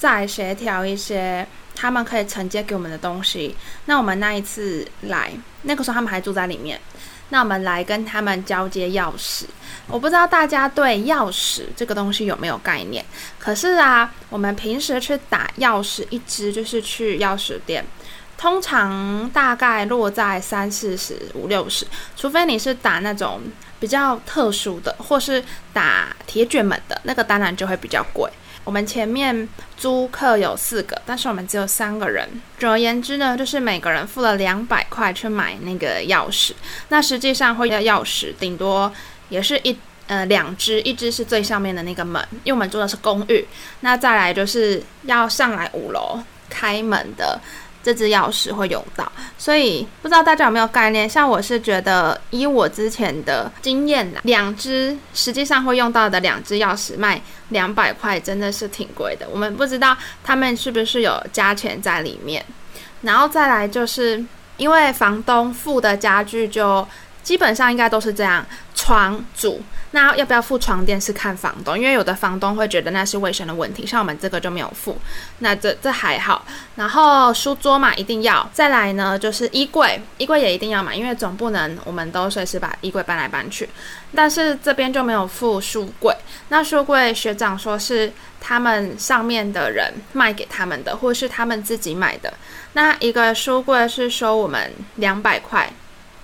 再协调一些他们可以承接给我们的东西。那我们那一次来，那个时候他们还住在里面。那我们来跟他们交接钥匙。我不知道大家对钥匙这个东西有没有概念？可是啊，我们平时去打钥匙一支，就是去钥匙店，通常大概落在三四十、五六十，除非你是打那种。比较特殊的，或是打铁卷门的那个，当然就会比较贵。我们前面租客有四个，但是我们只有三个人。总而言之呢，就是每个人付了两百块去买那个钥匙。那实际上会要钥匙，顶多也是一呃两只，一只是最上面的那个门，因为我们住的是公寓。那再来就是要上来五楼开门的。这支钥匙会用到，所以不知道大家有没有概念？像我是觉得，以我之前的经验，两支实际上会用到的两支钥匙卖两百块，真的是挺贵的。我们不知道他们是不是有加钱在里面。然后再来就是，因为房东付的家具就基本上应该都是这样，床主。那要不要付床垫是看房东，因为有的房东会觉得那是卫生的问题，像我们这个就没有付，那这这还好。然后书桌嘛一定要，再来呢就是衣柜，衣柜也一定要买，因为总不能我们都随时把衣柜搬来搬去。但是这边就没有付书柜，那书柜学长说是他们上面的人卖给他们的，或是他们自己买的。那一个书柜是收我们两百块。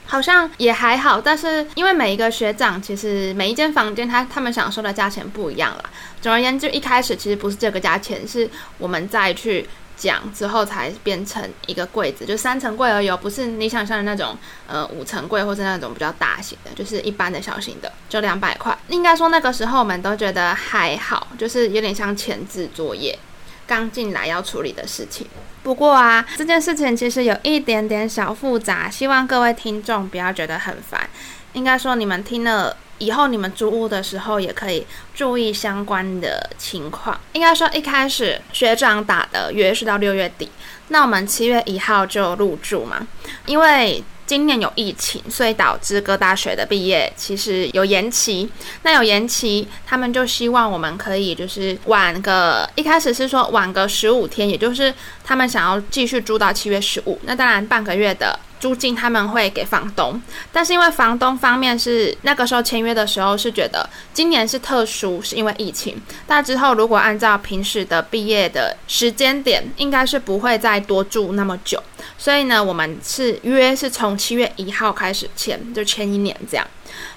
好像也还好，但是因为每一个学长，其实每一间房间他他们想收的价钱不一样啦。总而言之，一开始其实不是这个价钱，是我们再去讲之后才变成一个柜子，就三层柜而已，不是你想象的那种呃五层柜或是那种比较大型的，就是一般的小型的，就两百块。应该说那个时候我们都觉得还好，就是有点像前置作业。刚进来要处理的事情，不过啊，这件事情其实有一点点小复杂，希望各位听众不要觉得很烦。应该说，你们听了以后，你们租屋的时候也可以注意相关的情况。应该说，一开始学长打的约是到六月底，那我们七月一号就入住嘛，因为。今年有疫情，所以导致各大学的毕业其实有延期。那有延期，他们就希望我们可以就是晚个，一开始是说晚个十五天，也就是他们想要继续住到七月十五。那当然半个月的。租金他们会给房东，但是因为房东方面是那个时候签约的时候是觉得今年是特殊，是因为疫情。但之后如果按照平时的毕业的时间点，应该是不会再多住那么久。所以呢，我们是约是从七月一号开始签，就签一年这样。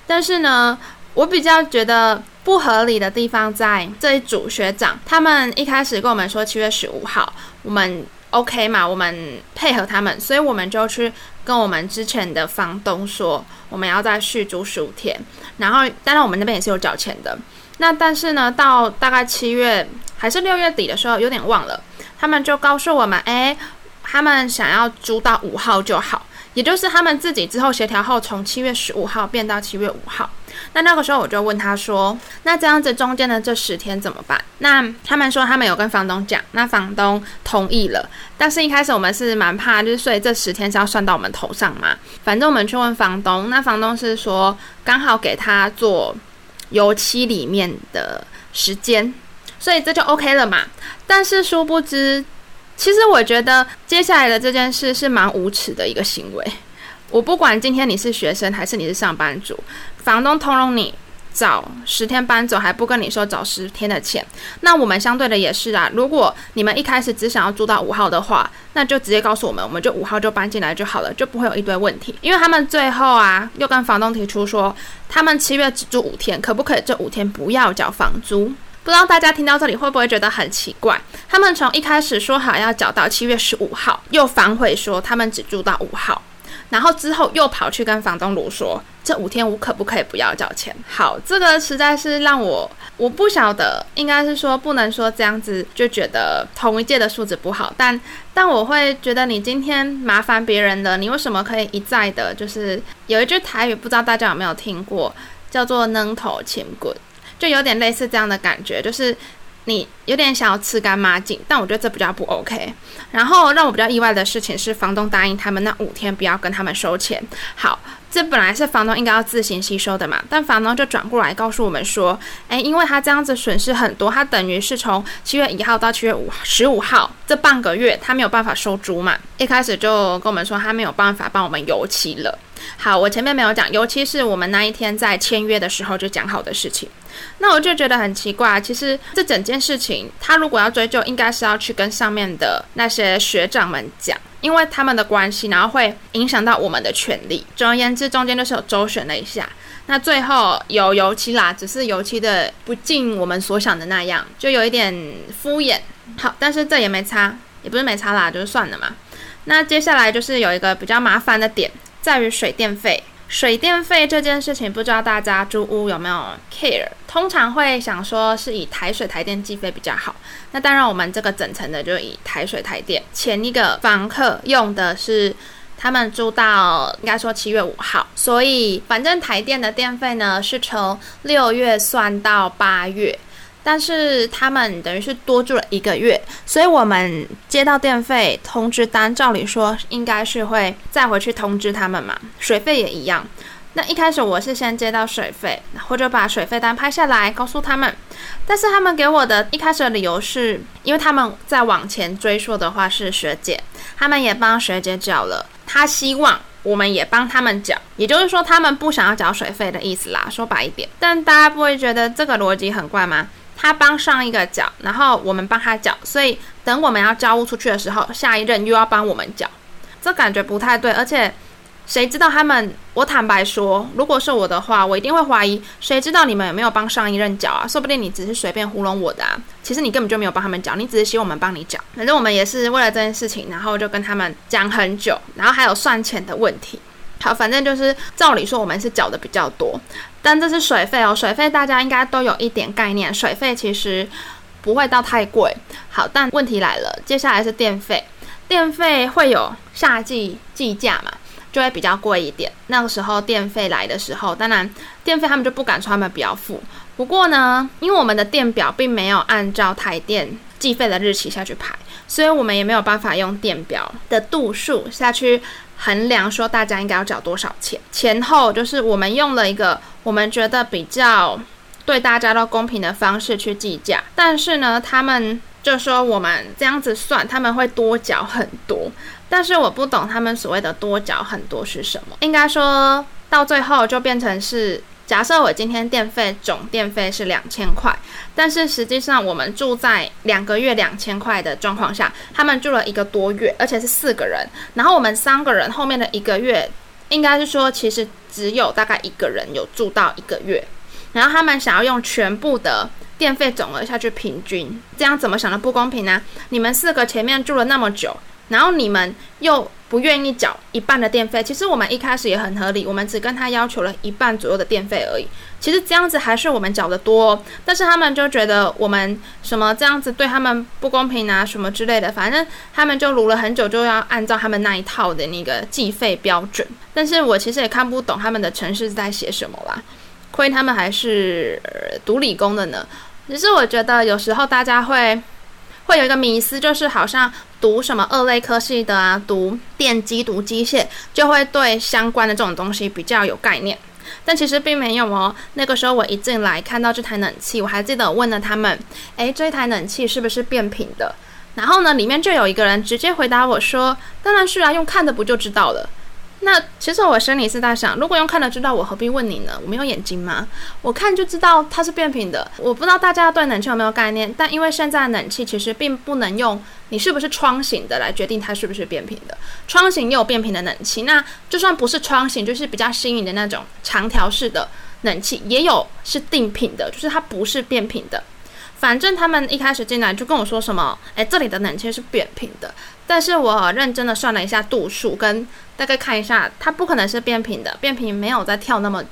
但是呢，我比较觉得不合理的地方在这一组学长，他们一开始跟我们说七月十五号，我们。OK 嘛，我们配合他们，所以我们就去跟我们之前的房东说，我们要再续租十五天。然后，当然我们那边也是有缴钱的。那但是呢，到大概七月还是六月底的时候，有点忘了，他们就告诉我们，哎，他们想要租到五号就好。也就是他们自己之后协调后，从七月十五号变到七月五号。那那个时候我就问他说：“那这样子中间的这十天怎么办？”那他们说他们有跟房东讲，那房东同意了。但是一开始我们是蛮怕，就是所以这十天是要算到我们头上嘛。反正我们去问房东，那房东是说刚好给他做油漆里面的时间，所以这就 OK 了嘛。但是殊不知。其实我觉得接下来的这件事是蛮无耻的一个行为。我不管今天你是学生还是你是上班族，房东通融你早十天搬走，还不跟你说早十天的钱。那我们相对的也是啊。如果你们一开始只想要租到五号的话，那就直接告诉我们，我们就五号就搬进来就好了，就不会有一堆问题。因为他们最后啊，又跟房东提出说，他们七月只住五天，可不可以这五天不要缴房租？不知道大家听到这里会不会觉得很奇怪？他们从一开始说好要缴到七月十五号，又反悔说他们只住到五号。然后之后又跑去跟房东卢说，这五天我可不可以不要缴钱？好，这个实在是让我我不晓得，应该是说不能说这样子就觉得同一届的素质不好，但但我会觉得你今天麻烦别人的，你为什么可以一再的，就是有一句台语，不知道大家有没有听过，叫做“能头钱滚”，就有点类似这样的感觉，就是。你有点想要吃干抹净，但我觉得这比较不 OK。然后让我比较意外的事情是，房东答应他们那五天不要跟他们收钱。好，这本来是房东应该要自行吸收的嘛，但房东就转过来告诉我们说，诶，因为他这样子损失很多，他等于是从七月一号到七月五十五号这半个月，他没有办法收租嘛。一开始就跟我们说他没有办法帮我们油漆了。好，我前面没有讲，尤其是我们那一天在签约的时候就讲好的事情。那我就觉得很奇怪，其实这整件事情，他如果要追究，应该是要去跟上面的那些学长们讲，因为他们的关系，然后会影响到我们的权利。总而言之，中间就是有周旋了一下，那最后有油漆啦，只是油漆的不尽我们所想的那样，就有一点敷衍。好，但是这也没差，也不是没差啦，就是算了嘛。那接下来就是有一个比较麻烦的点，在于水电费。水电费这件事情，不知道大家租屋有没有 care？通常会想说是以台水台电计费比较好。那当然，我们这个整层的就以台水台电。前一个房客用的是他们租到应该说七月五号，所以反正台电的电费呢是从六月算到八月。但是他们等于是多住了一个月，所以我们接到电费通知单，照理说应该是会再回去通知他们嘛。水费也一样。那一开始我是先接到水费，或者把水费单拍下来告诉他们，但是他们给我的一开始的理由是，因为他们在往前追溯的话是学姐，他们也帮学姐缴了，他希望我们也帮他们缴，也就是说他们不想要缴水费的意思啦。说白一点，但大家不会觉得这个逻辑很怪吗？他帮上一个缴，然后我们帮他缴，所以等我们要交屋出去的时候，下一任又要帮我们缴，这感觉不太对。而且谁知道他们？我坦白说，如果是我的话，我一定会怀疑。谁知道你们有没有帮上一任缴啊？说不定你只是随便糊弄我的啊。其实你根本就没有帮他们缴，你只是希望我们帮你缴。反正我们也是为了这件事情，然后就跟他们讲很久，然后还有算钱的问题。好，反正就是照理说我们是缴的比较多，但这是水费哦，水费大家应该都有一点概念，水费其实不会到太贵。好，但问题来了，接下来是电费，电费会有夏季计价嘛，就会比较贵一点。那个时候电费来的时候，当然电费他们就不敢说他们不要付。不过呢，因为我们的电表并没有按照台电计费的日期下去排，所以我们也没有办法用电表的度数下去。衡量说大家应该要缴多少钱，前后就是我们用了一个我们觉得比较对大家都公平的方式去计价，但是呢，他们就说我们这样子算他们会多缴很多，但是我不懂他们所谓的多缴很多是什么，应该说到最后就变成是。假设我今天电费总电费是两千块，但是实际上我们住在两个月两千块的状况下，他们住了一个多月，而且是四个人，然后我们三个人后面的一个月，应该是说其实只有大概一个人有住到一个月，然后他们想要用全部的电费总额下去平均，这样怎么想的不公平呢？你们四个前面住了那么久。然后你们又不愿意缴一半的电费，其实我们一开始也很合理，我们只跟他要求了一半左右的电费而已。其实这样子还是我们缴的多，但是他们就觉得我们什么这样子对他们不公平啊，什么之类的，反正他们就卢了很久，就要按照他们那一套的那个计费标准。但是我其实也看不懂他们的程式在写什么啦，亏他们还是读理工的呢。只是我觉得有时候大家会。会有一个迷思，就是好像读什么二类科系的啊，读电机、读机械，就会对相关的这种东西比较有概念。但其实并没有哦。那个时候我一进来看到这台冷气，我还记得我问了他们：“诶，这台冷气是不是变频的？”然后呢，里面就有一个人直接回答我说：“当然是啊，用看的不就知道了。”那其实我心里是在想，如果用看了知道，我何必问你呢？我没有眼睛吗？我看就知道它是变频的。我不知道大家对冷气有没有概念，但因为现在冷气其实并不能用你是不是窗型的来决定它是不是变频的。窗型也有变频的冷气，那就算不是窗型，就是比较新颖的那种长条式的冷气，也有是定频的，就是它不是变频的。反正他们一开始进来就跟我说什么，哎，这里的冷气是扁平的。但是我认真的算了一下度数，跟大概看一下，它不可能是变频的，变频没有在跳那么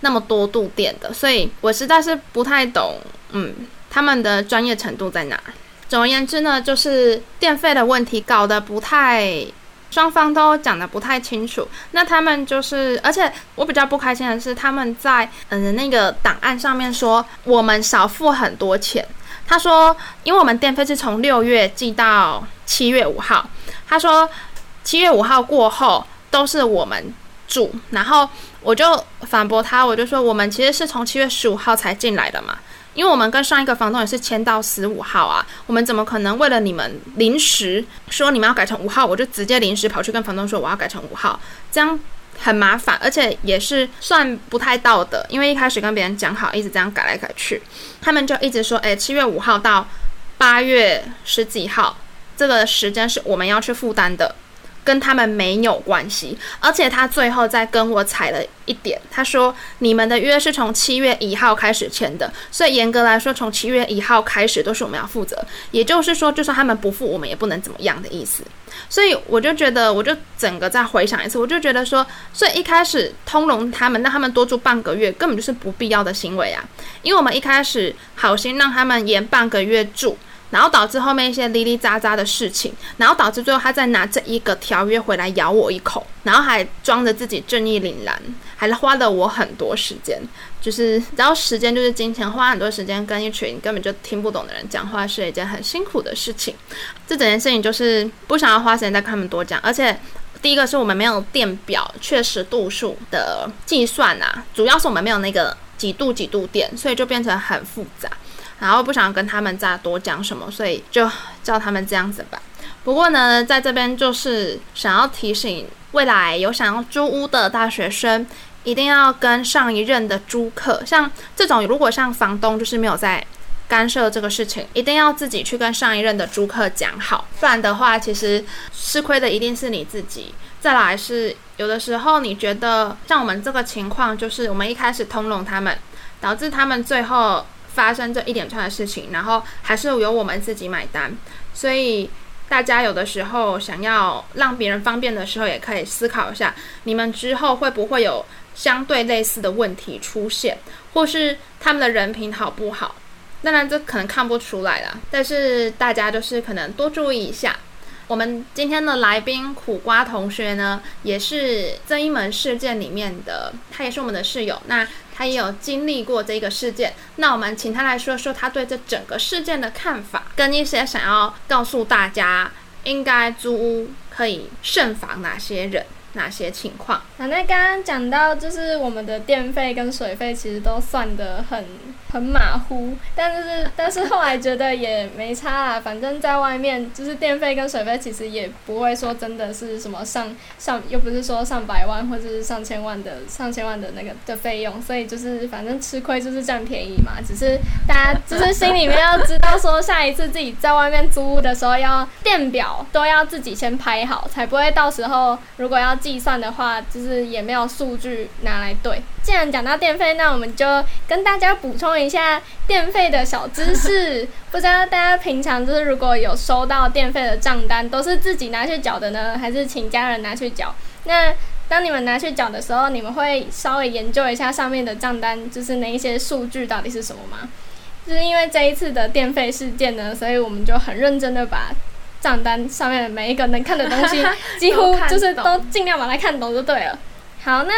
那么多度电的，所以我实在是不太懂，嗯，他们的专业程度在哪？总而言之呢，就是电费的问题搞得不太，双方都讲得不太清楚。那他们就是，而且我比较不开心的是，他们在嗯那个档案上面说我们少付很多钱。他说，因为我们电费是从六月寄到七月五号，他说七月五号过后都是我们住，然后我就反驳他，我就说我们其实是从七月十五号才进来的嘛，因为我们跟上一个房东也是签到十五号啊，我们怎么可能为了你们临时说你们要改成五号，我就直接临时跑去跟房东说我要改成五号，这样。很麻烦，而且也是算不太道德，因为一开始跟别人讲好，一直这样改来改去，他们就一直说，哎，七月五号到八月十几号这个时间是我们要去负担的。跟他们没有关系，而且他最后再跟我踩了一点，他说你们的约是从七月一号开始签的，所以严格来说，从七月一号开始都是我们要负责，也就是说，就算他们不付，我们也不能怎么样的意思。所以我就觉得，我就整个再回想一次，我就觉得说，所以一开始通融他们，让他们多住半个月，根本就是不必要的行为啊，因为我们一开始好心让他们延半个月住。然后导致后面一些哩哩杂杂的事情，然后导致最后他再拿这一个条约回来咬我一口，然后还装着自己正义凛然，还花了我很多时间，就是然后时间就是金钱，花很多时间跟一群根本就听不懂的人讲话是一件很辛苦的事情。这整件事情就是不想要花时间再跟他们多讲，而且第一个是我们没有电表确实度数的计算啊，主要是我们没有那个几度几度电，所以就变成很复杂。然后不想跟他们再多讲什么，所以就叫他们这样子吧。不过呢，在这边就是想要提醒未来有想要租屋的大学生，一定要跟上一任的租客，像这种如果像房东就是没有在干涉这个事情，一定要自己去跟上一任的租客讲好，不然的话，其实吃亏的一定是你自己。再来是有的时候你觉得像我们这个情况，就是我们一开始通融他们，导致他们最后。发生这一连串的事情，然后还是由我们自己买单，所以大家有的时候想要让别人方便的时候，也可以思考一下，你们之后会不会有相对类似的问题出现，或是他们的人品好不好？当然这可能看不出来了，但是大家就是可能多注意一下。我们今天的来宾苦瓜同学呢，也是这一门事件里面的，他也是我们的室友。那他也有经历过这个事件，那我们请他来说说他对这整个事件的看法，跟一些想要告诉大家应该租屋可以慎防哪些人、哪些情况。那那刚刚讲到，就是我们的电费跟水费其实都算得很。很马虎，但是但是后来觉得也没差啦，反正在外面就是电费跟水费其实也不会说真的是什么上上，又不是说上百万或者是上千万的上千万的那个的费用，所以就是反正吃亏就是占便宜嘛。只是大家就是心里面要知道说，下一次自己在外面租屋的时候，要电表都要自己先拍好，才不会到时候如果要计算的话，就是也没有数据拿来对。既然讲到电费，那我们就跟大家补充一下电费的小知识。不知道大家平常就是如果有收到电费的账单，都是自己拿去缴的呢，还是请家人拿去缴？那当你们拿去缴的时候，你们会稍微研究一下上面的账单，就是那一些数据到底是什么吗？就是因为这一次的电费事件呢，所以我们就很认真的把账单上面的每一个能看的东西，几乎就是都尽量把它看懂就对了。好，那。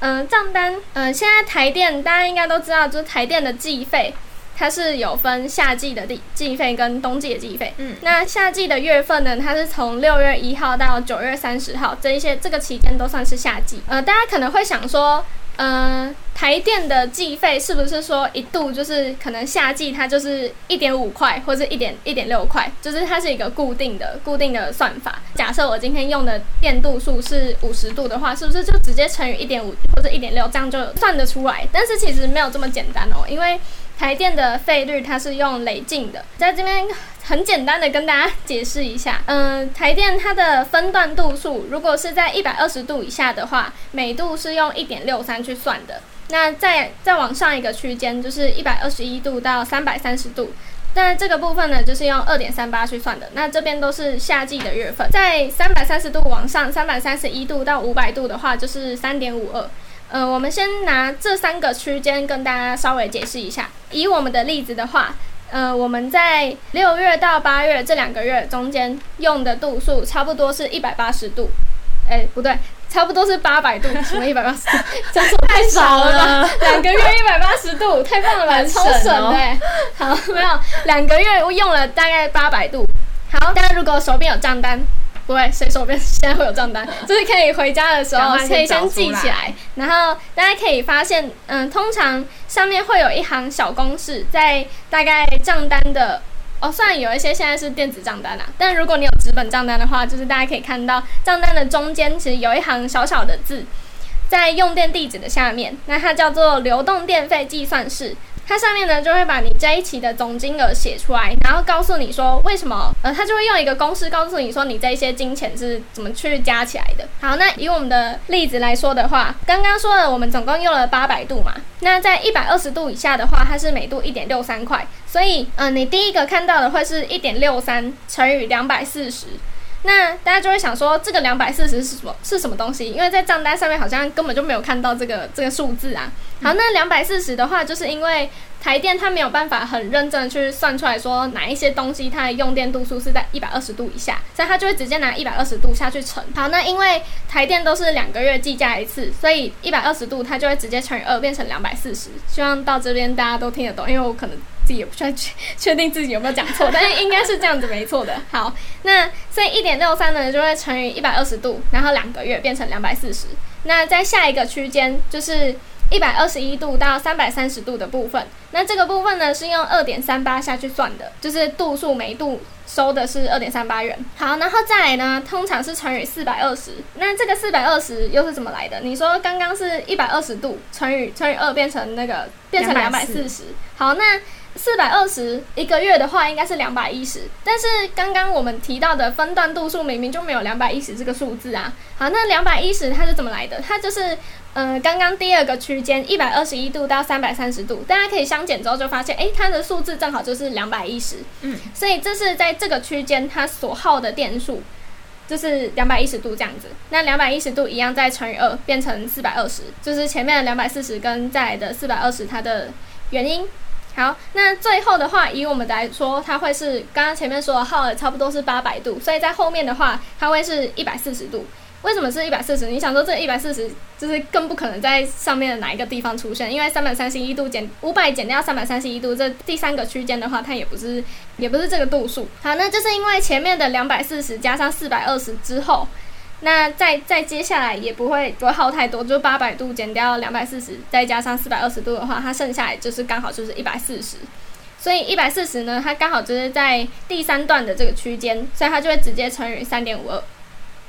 嗯，账单，嗯，现在台电大家应该都知道，就是台电的计费，它是有分夏季的计费跟冬季的计费。嗯，那夏季的月份呢，它是从六月一号到九月三十号，这一些这个期间都算是夏季。呃，大家可能会想说。嗯、台电的计费是不是说一度就是可能夏季它就是一点五块或者一点一点六块，就是它是一个固定的固定的算法。假设我今天用的电度数是五十度的话，是不是就直接乘以一点五或者一点六，这样就算得出来？但是其实没有这么简单哦，因为台电的费率它是用累进的，在这边。很简单的跟大家解释一下，嗯、台电它的分段度数，如果是在一百二十度以下的话，每度是用一点六三去算的。那再再往上一个区间，就是一百二十一度到三百三十度，但这个部分呢，就是用二点三八去算的。那这边都是夏季的月份，在三百三十度往上，三百三十一度到五百度的话，就是三点五二。呃，我们先拿这三个区间跟大家稍微解释一下。以我们的例子的话，呃，我们在六月到八月这两个月中间用的度数差不多是一百八十度。哎，不对。差不多是八百度，什么一百八十度？这样说太少了吧？两个月一百八十度，太棒了吧？超省的。好，没有两个月我用了大概八百度。好，大家如果手边有账单，不会，谁手边现在会有账单？就是可以回家的时候可以先记起来，然后大家可以发现，嗯，通常上面会有一行小公式，在大概账单的。哦，虽然有一些现在是电子账单啦，但如果你有纸本账单的话，就是大家可以看到账单的中间其实有一行小小的字，在用电地址的下面，那它叫做流动电费计算式。它上面呢就会把你这一期的总金额写出来，然后告诉你说为什么，呃，它就会用一个公式告诉你说你这一些金钱是怎么去加起来的。好，那以我们的例子来说的话，刚刚说了我们总共用了八百度嘛，那在一百二十度以下的话，它是每度一点六三块，所以，嗯、你第一个看到的会是一点六三乘以两百四十。那大家就会想说，这个两百四十是什么？是什么东西？因为在账单上面好像根本就没有看到这个这个数字啊。好，那两百四十的话，就是因为台电它没有办法很认真的去算出来说哪一些东西它的用电度数是在一百二十度以下，所以它就会直接拿一百二十度下去乘。好，那因为台电都是两个月计价一次，所以一百二十度它就会直接乘以二，变成两百四十。希望到这边大家都听得懂，因为我可能。自己也不确确定自己有没有讲错，但是应该是这样子没错的。好，那所以一点六三呢，就会乘以一百二十度，然后两个月变成两百四十。那在下一个区间就是一百二十一度到三百三十度的部分，那这个部分呢是用二点三八下去算的，就是度数每度收的是二点三八元。好，然后再来呢，通常是乘以四百二十。那这个四百二十又是怎么来的？你说刚刚是一百二十度乘以乘以二变成那个变成两百四十。好，那。四百二十一个月的话，应该是两百一十。但是刚刚我们提到的分段度数明明就没有两百一十这个数字啊。好，那两百一十它是怎么来的？它就是，呃，刚刚第二个区间一百二十一度到三百三十度，大家可以相减之后就发现，诶，它的数字正好就是两百一十。嗯，所以这是在这个区间它所耗的电数，就是两百一十度这样子。那两百一十度一样再乘以二，变成四百二十，就是前面的两百四十跟再来的四百二十它的原因。好，那最后的话，以我们来说，它会是刚刚前面说的耗的差不多是八百度，所以在后面的话，它会是一百四十度。为什么是一百四十？你想说这一百四十就是更不可能在上面的哪一个地方出现？因为三百三十一度减五百减掉三百三十一度，这第三个区间的话，它也不是也不是这个度数。好，那就是因为前面的两百四十加上四百二十之后。那再再接下来也不会不会耗太多，就八百度减掉两百四十，再加上四百二十度的话，它剩下来就是刚好就是一百四十。所以一百四十呢，它刚好就是在第三段的这个区间，所以它就会直接乘以三点五二。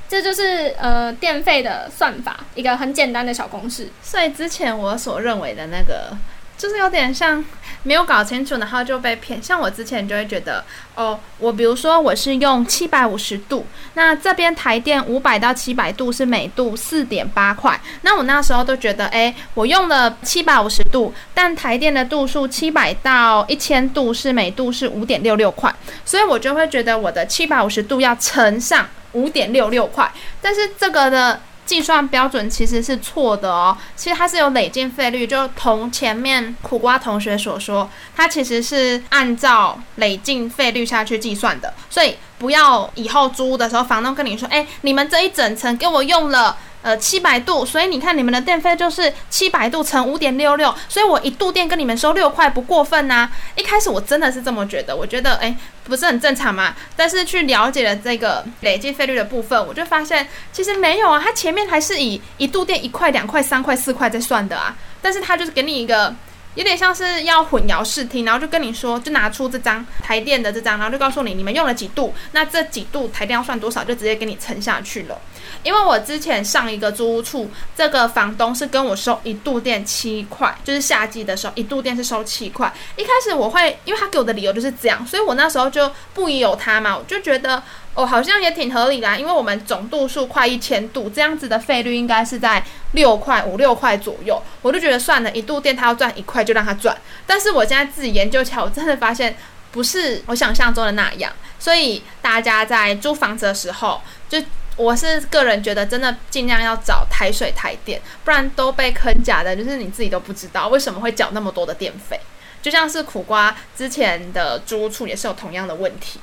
这就是呃电费的算法，一个很简单的小公式。所以之前我所认为的那个。就是有点像没有搞清楚，然后就被骗。像我之前就会觉得，哦，我比如说我是用七百五十度，那这边台电五百到七百度是每度四点八块。那我那时候都觉得，诶，我用了七百五十度，但台电的度数七百到一千度是每度是五点六六块，所以我就会觉得我的七百五十度要乘上五点六六块。但是这个的。计算标准其实是错的哦，其实它是有累进费率，就同前面苦瓜同学所说，它其实是按照累进费率下去计算的，所以不要以后租屋的时候，房东跟你说，哎，你们这一整层给我用了。呃，七百度，所以你看你们的电费就是七百度乘五点六六，所以我一度电跟你们收六块，不过分呐、一开始我真的是这么觉得，我觉得诶，不是很正常嘛。但是去了解了这个累计费率的部分，我就发现其实没有啊，它前面还是以一度电一块、两块、三块、四块在算的啊。但是它就是给你一个。有点像是要混淆视听，然后就跟你说，就拿出这张台电的这张，然后就告诉你你们用了几度，那这几度台电要算多少，就直接给你乘下去了。因为我之前上一个租屋处，这个房东是跟我收一度电七块，就是夏季的时候一度电是收七块。一开始我会，因为他给我的理由就是这样，所以我那时候就不疑有他嘛，我就觉得。哦，好像也挺合理的，因为我们总度数快一千度，这样子的费率应该是在六块五六块左右，我就觉得算了，一度电他要赚一块就让他赚。但是我现在自己研究起来，我真的发现不是我想象中的那样。所以大家在租房子的时候，就我是个人觉得，真的尽量要找台水台电，不然都被坑假的，就是你自己都不知道为什么会缴那么多的电费。就像是苦瓜之前的租屋处也是有同样的问题。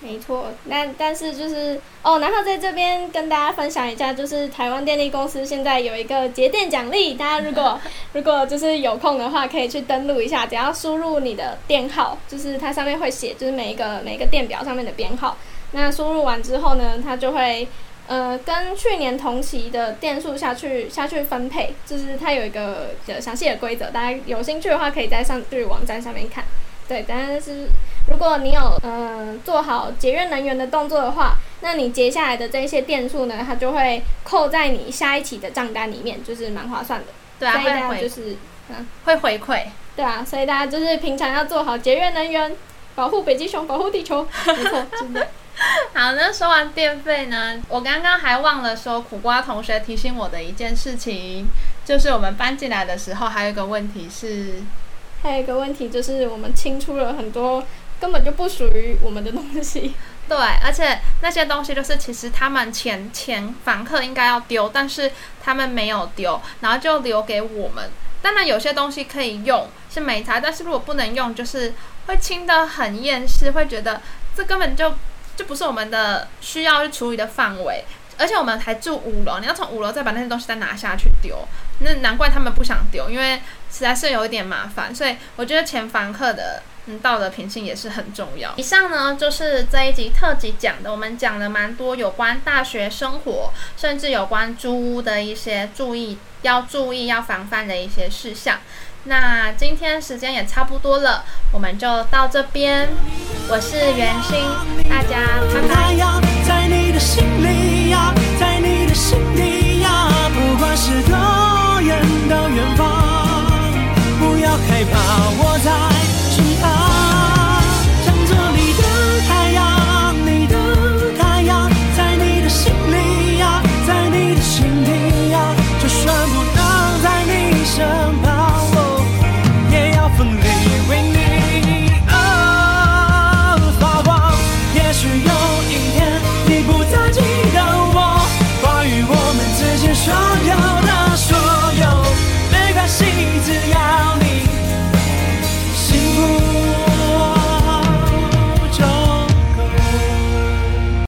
没错，那但是就是哦，然后在这边跟大家分享一下，就是台湾电力公司现在有一个节电奖励，大家如果 如果就是有空的话，可以去登录一下，只要输入你的电号，就是它上面会写，就是每一个每一个电表上面的编号，那输入完之后呢，它就会呃跟去年同期的电数下去下去分配，就是它有一个详细的规则，大家有兴趣的话，可以在上去网站上面看。对，但是如果你有嗯、呃、做好节约能源的动作的话，那你接下来的这些电数呢，它就会扣在你下一期的账单里面，就是蛮划算的。对啊，所以大家就是嗯会回馈。对啊，所以大家就是平常要做好节约能源，保护北极熊，保护地球。没错，真的。好，那说完电费呢，我刚刚还忘了说，苦瓜同学提醒我的一件事情，就是我们搬进来的时候，还有一个问题是。还有一个问题就是，我们清出了很多根本就不属于我们的东西。对，而且那些东西就是其实他们前前房客应该要丢，但是他们没有丢，然后就留给我们。当然有些东西可以用是没差，但是如果不能用，就是会清得很厌世，会觉得这根本就就不是我们的需要去处理的范围。而且我们还住五楼，你要从五楼再把那些东西再拿下去丢，那难怪他们不想丢，因为实在是有一点麻烦。所以我觉得前房客的嗯道德品性也是很重要。以上呢就是这一集特辑讲的，我们讲了蛮多有关大学生活，甚至有关租屋的一些注意要注意要防范的一些事项。那今天时间也差不多了，我们就到这边。我是袁心，大家拜拜。在你的心里呀，在你的心底呀，不管是多远的远方，不要害怕，我在